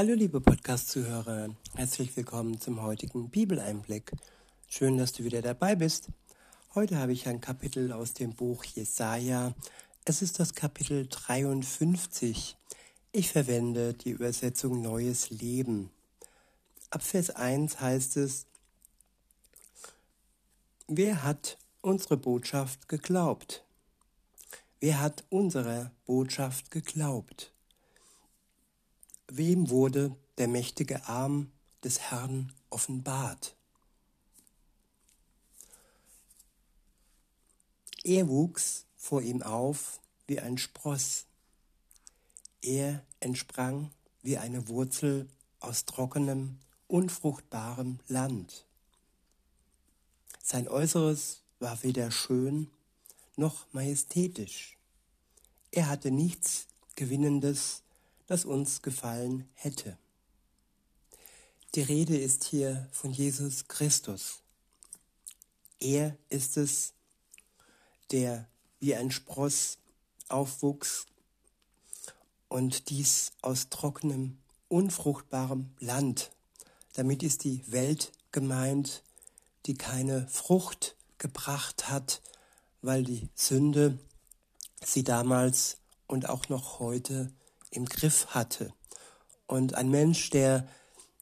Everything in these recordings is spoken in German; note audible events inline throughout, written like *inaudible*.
Hallo liebe Podcast-Zuhörer, herzlich willkommen zum heutigen Bibeleinblick. Schön, dass du wieder dabei bist. Heute habe ich ein Kapitel aus dem Buch Jesaja. Es ist das Kapitel 53. Ich verwende die Übersetzung Neues Leben. Ab Vers 1 heißt es, Wer hat unsere Botschaft geglaubt? Wer hat unserer Botschaft geglaubt? Wem wurde der mächtige Arm des Herrn offenbart? Er wuchs vor ihm auf wie ein Spross. Er entsprang wie eine Wurzel aus trockenem, unfruchtbarem Land. Sein Äußeres war weder schön noch majestätisch. Er hatte nichts Gewinnendes das uns gefallen hätte. Die Rede ist hier von Jesus Christus. Er ist es, der wie ein Spross aufwuchs und dies aus trockenem, unfruchtbarem Land. Damit ist die Welt gemeint, die keine Frucht gebracht hat, weil die Sünde sie damals und auch noch heute im Griff hatte. Und ein Mensch, der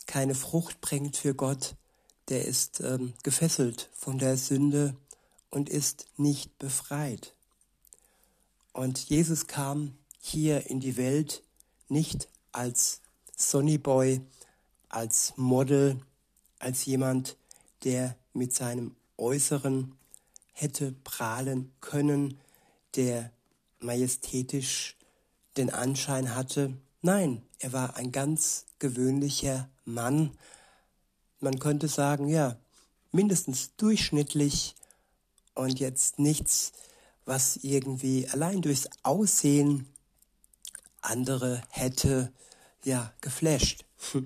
keine Frucht bringt für Gott, der ist ähm, gefesselt von der Sünde und ist nicht befreit. Und Jesus kam hier in die Welt nicht als Sonnyboy, als Model, als jemand, der mit seinem Äußeren hätte prahlen können, der majestätisch den Anschein hatte, nein, er war ein ganz gewöhnlicher Mann. Man könnte sagen, ja, mindestens durchschnittlich und jetzt nichts, was irgendwie allein durchs Aussehen andere hätte, ja, geflasht. *laughs*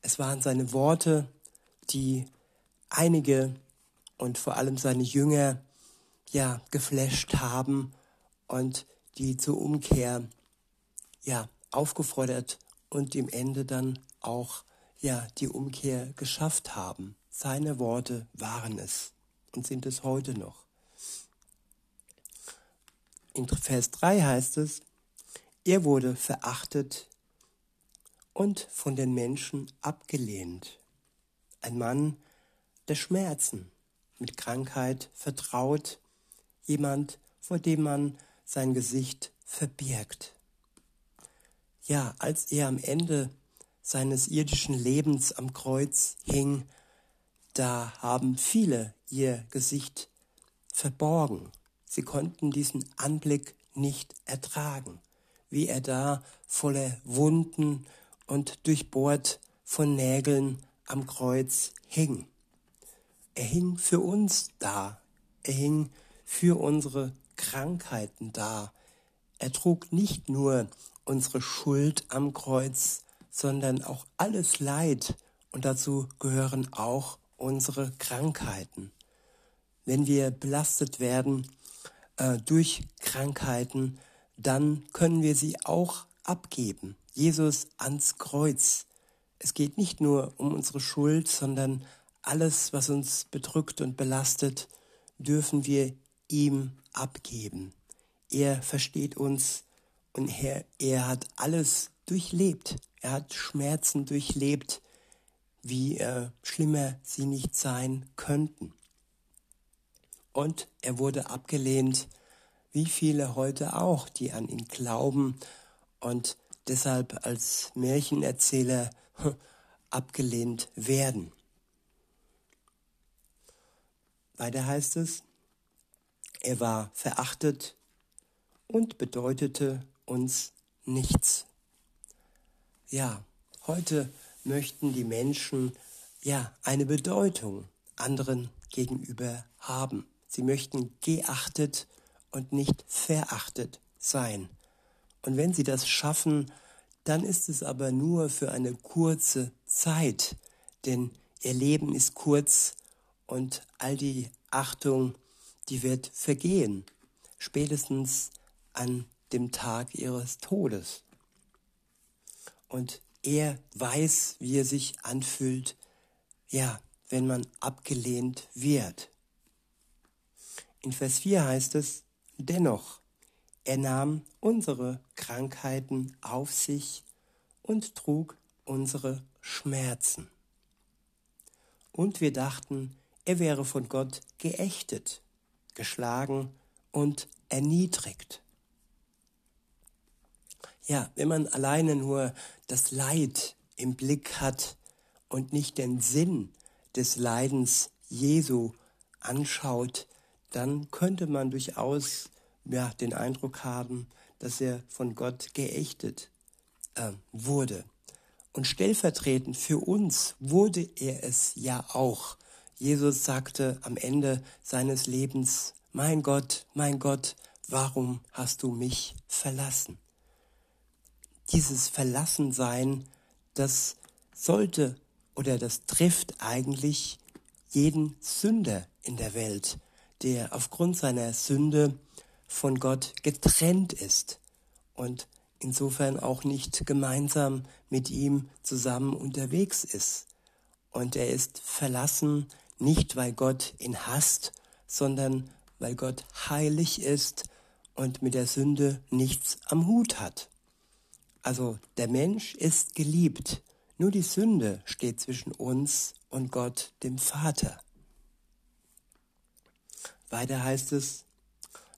Es waren seine Worte, die einige und vor allem seine Jünger, ja, geflasht haben und die zur Umkehr ja, aufgefordert und im Ende dann auch ja, die Umkehr geschafft haben. Seine Worte waren es und sind es heute noch. In Vers 3 heißt es, er wurde verachtet und von den Menschen abgelehnt. Ein Mann der Schmerzen, mit Krankheit vertraut, jemand, vor dem man sein Gesicht verbirgt ja, als er am Ende seines irdischen Lebens am Kreuz hing, da haben viele ihr Gesicht verborgen. Sie konnten diesen Anblick nicht ertragen, wie er da voller Wunden und durchbohrt von Nägeln am Kreuz hing. Er hing für uns da, er hing für unsere Krankheiten da. Er trug nicht nur unsere Schuld am Kreuz, sondern auch alles Leid und dazu gehören auch unsere Krankheiten. Wenn wir belastet werden äh, durch Krankheiten, dann können wir sie auch abgeben. Jesus ans Kreuz. Es geht nicht nur um unsere Schuld, sondern alles, was uns bedrückt und belastet, dürfen wir ihm abgeben. Er versteht uns und er, er hat alles durchlebt. Er hat Schmerzen durchlebt, wie äh, schlimmer sie nicht sein könnten. Und er wurde abgelehnt, wie viele heute auch, die an ihn glauben und deshalb als Märchenerzähler abgelehnt werden. Weiter heißt es, er war verachtet und bedeutete uns nichts. Ja, heute möchten die Menschen ja eine Bedeutung anderen gegenüber haben. Sie möchten geachtet und nicht verachtet sein. Und wenn sie das schaffen, dann ist es aber nur für eine kurze Zeit, denn ihr Leben ist kurz und all die Achtung, die wird vergehen, spätestens an dem Tag ihres Todes. Und Er weiß, wie er sich anfühlt, ja, wenn man abgelehnt wird. In Vers 4 heißt es, dennoch, er nahm unsere Krankheiten auf sich und trug unsere Schmerzen. Und wir dachten, er wäre von Gott geächtet, geschlagen und erniedrigt. Ja, wenn man alleine nur das Leid im Blick hat und nicht den Sinn des Leidens Jesu anschaut, dann könnte man durchaus ja, den Eindruck haben, dass er von Gott geächtet äh, wurde. Und stellvertretend für uns wurde er es ja auch. Jesus sagte am Ende seines Lebens, mein Gott, mein Gott, warum hast du mich verlassen? Dieses Verlassensein, das sollte oder das trifft eigentlich jeden Sünder in der Welt, der aufgrund seiner Sünde von Gott getrennt ist und insofern auch nicht gemeinsam mit ihm zusammen unterwegs ist. Und er ist verlassen, nicht weil Gott ihn hasst, sondern weil Gott heilig ist und mit der Sünde nichts am Hut hat. Also der Mensch ist geliebt, nur die Sünde steht zwischen uns und Gott, dem Vater. Weiter heißt es,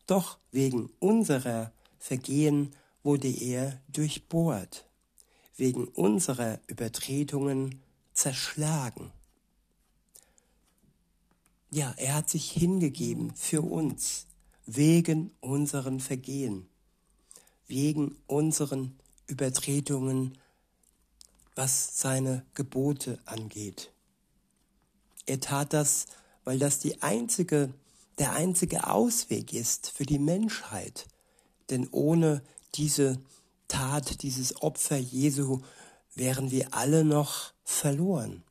doch wegen unserer Vergehen wurde er durchbohrt, wegen unserer Übertretungen zerschlagen. Ja, er hat sich hingegeben für uns, wegen unseren Vergehen, wegen unseren Übertretungen, was seine Gebote angeht. Er tat das, weil das die einzige, der einzige Ausweg ist für die Menschheit. Denn ohne diese Tat, dieses Opfer Jesu, wären wir alle noch verloren.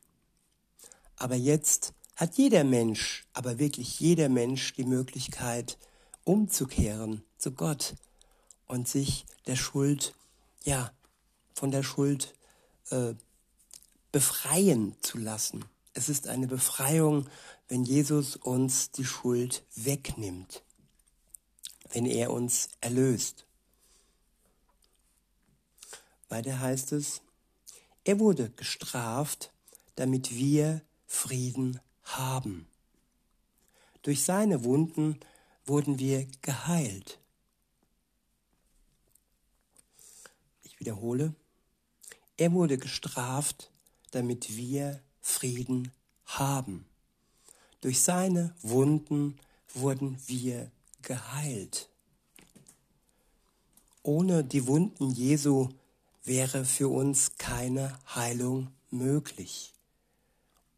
Aber jetzt hat jeder Mensch, aber wirklich jeder Mensch die Möglichkeit, umzukehren zu Gott und sich der Schuld, ja, von der Schuld äh, befreien zu lassen. Es ist eine Befreiung, wenn Jesus uns die Schuld wegnimmt, wenn er uns erlöst. Weiter heißt es, er wurde gestraft, damit wir Frieden haben. Durch seine Wunden wurden wir geheilt. Wiederhole, er wurde gestraft, damit wir Frieden haben. Durch seine Wunden wurden wir geheilt. Ohne die Wunden Jesu wäre für uns keine Heilung möglich.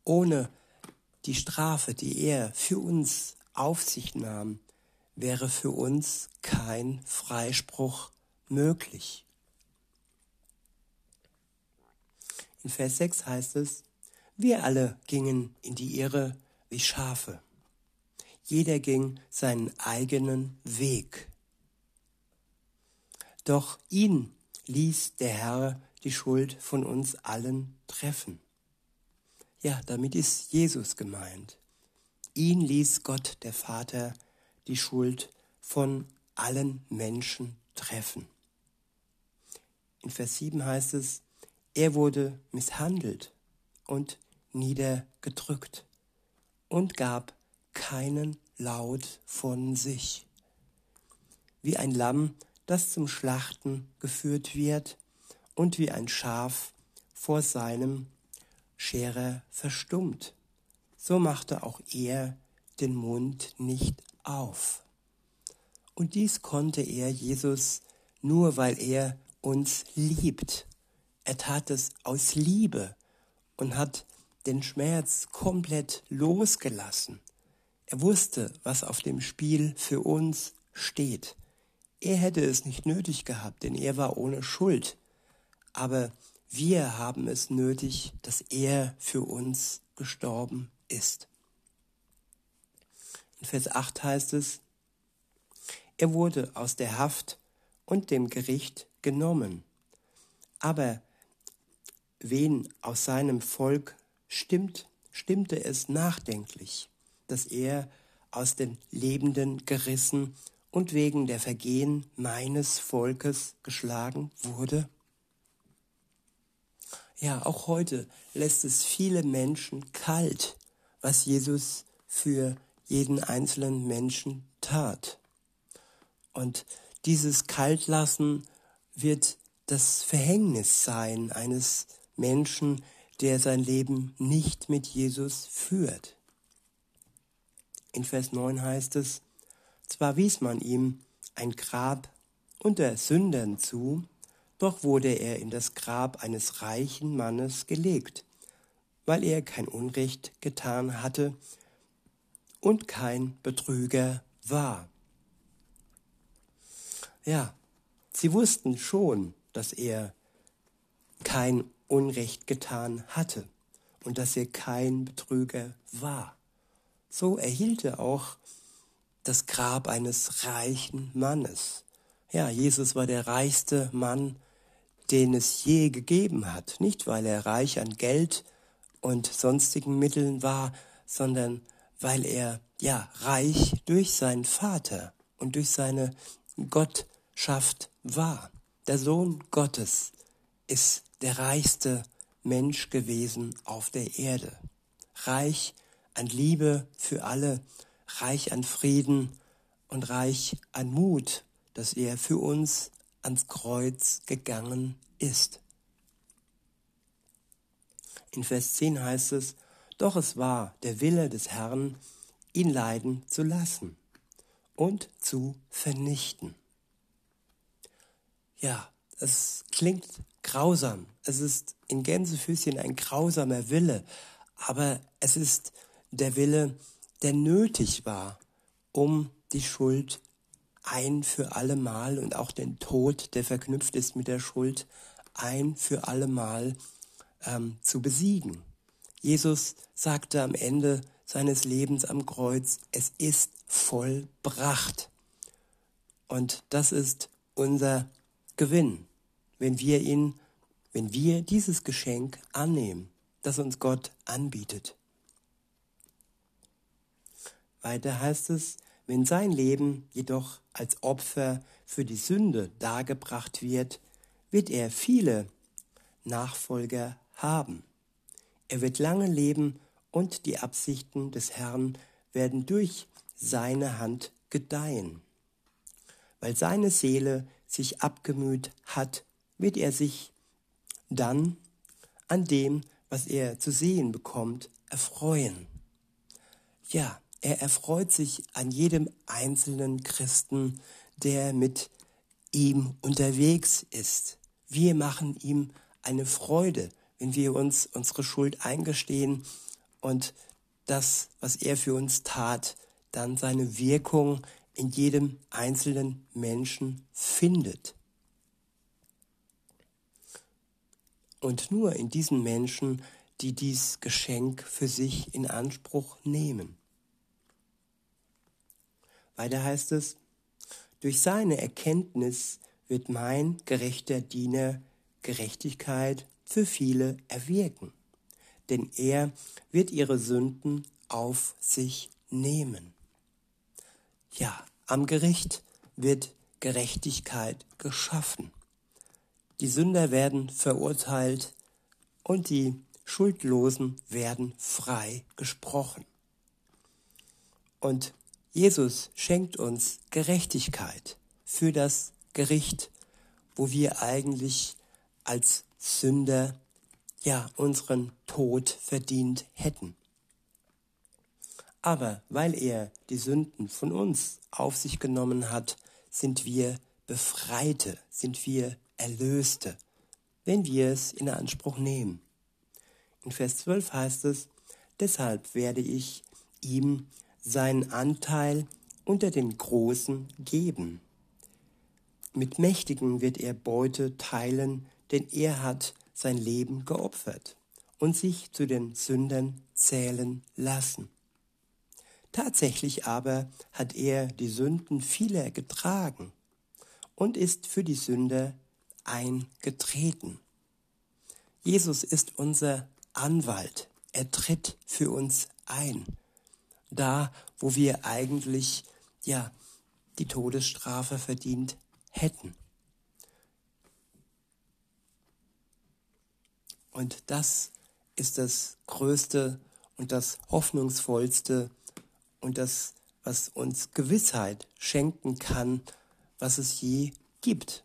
Ohne die Strafe, die er für uns auf sich nahm, wäre für uns kein Freispruch möglich. In Vers 6 heißt es, wir alle gingen in die Irre wie Schafe. Jeder ging seinen eigenen Weg. Doch ihn ließ der Herr die Schuld von uns allen treffen. Ja, damit ist Jesus gemeint. Ihn ließ Gott, der Vater, die Schuld von allen Menschen treffen. In Vers 7 heißt es, er wurde misshandelt und niedergedrückt und gab keinen Laut von sich. Wie ein Lamm, das zum Schlachten geführt wird und wie ein Schaf vor seinem Scherer verstummt, so machte auch er den Mund nicht auf. Und dies konnte er, Jesus, nur weil er uns liebt. Er tat es aus Liebe und hat den Schmerz komplett losgelassen. Er wusste, was auf dem Spiel für uns steht. Er hätte es nicht nötig gehabt, denn er war ohne Schuld. Aber wir haben es nötig, dass er für uns gestorben ist. In Vers 8 heißt es, er wurde aus der Haft und dem Gericht genommen. Aber wen aus seinem Volk stimmt, stimmte es nachdenklich, dass er aus den Lebenden gerissen und wegen der Vergehen meines Volkes geschlagen wurde? Ja, auch heute lässt es viele Menschen kalt, was Jesus für jeden einzelnen Menschen tat. Und dieses Kaltlassen wird das Verhängnis sein eines Menschen, der sein Leben nicht mit Jesus führt. In Vers 9 heißt es, zwar wies man ihm ein Grab unter Sündern zu, doch wurde er in das Grab eines reichen Mannes gelegt, weil er kein Unrecht getan hatte und kein Betrüger war. Ja, sie wussten schon, dass er kein Unrecht getan hatte und dass er kein Betrüger war. So erhielt er auch das Grab eines reichen Mannes. Ja, Jesus war der reichste Mann, den es je gegeben hat. Nicht, weil er reich an Geld und sonstigen Mitteln war, sondern weil er, ja, reich durch seinen Vater und durch seine Gottschaft war. Der Sohn Gottes ist der reichste Mensch gewesen auf der Erde. Reich an Liebe für alle, reich an Frieden und reich an Mut, dass er für uns ans Kreuz gegangen ist. In Vers 10 heißt es, doch es war der Wille des Herrn, ihn leiden zu lassen und zu vernichten. Ja, es klingt grausam. Es ist in Gänsefüßchen ein grausamer Wille, aber es ist der Wille, der nötig war, um die Schuld ein für allemal und auch den Tod, der verknüpft ist mit der Schuld, ein für allemal ähm, zu besiegen. Jesus sagte am Ende seines Lebens am Kreuz, es ist vollbracht. Und das ist unser Gewinn, wenn wir ihn, wenn wir dieses Geschenk annehmen, das uns Gott anbietet. Weiter heißt es, wenn sein Leben jedoch als Opfer für die Sünde dargebracht wird, wird er viele Nachfolger haben. Er wird lange leben und die Absichten des Herrn werden durch seine Hand gedeihen. Weil seine Seele sich abgemüht hat, wird er sich dann an dem, was er zu sehen bekommt, erfreuen. Ja, er erfreut sich an jedem einzelnen Christen, der mit ihm unterwegs ist. Wir machen ihm eine Freude, wenn wir uns unsere Schuld eingestehen und das, was er für uns tat, dann seine Wirkung in jedem einzelnen Menschen findet. Und nur in diesen Menschen, die dies Geschenk für sich in Anspruch nehmen. Weiter heißt es, durch seine Erkenntnis wird mein gerechter Diener Gerechtigkeit für viele erwirken, denn er wird ihre Sünden auf sich nehmen. Ja, am Gericht wird Gerechtigkeit geschaffen. Die Sünder werden verurteilt und die Schuldlosen werden frei gesprochen. Und Jesus schenkt uns Gerechtigkeit für das Gericht, wo wir eigentlich als Sünder ja unseren Tod verdient hätten. Aber weil er die Sünden von uns auf sich genommen hat, sind wir Befreite, sind wir Erlöste, wenn wir es in Anspruch nehmen. In Vers 12 heißt es, deshalb werde ich ihm seinen Anteil unter den Großen geben. Mit Mächtigen wird er Beute teilen, denn er hat sein Leben geopfert und sich zu den Sündern zählen lassen. Tatsächlich aber hat er die Sünden vieler getragen und ist für die Sünder eingetreten. Jesus ist unser Anwalt. Er tritt für uns ein. Da, wo wir eigentlich, ja, die Todesstrafe verdient hätten. Und das ist das Größte und das Hoffnungsvollste und das, was uns Gewissheit schenken kann, was es je gibt.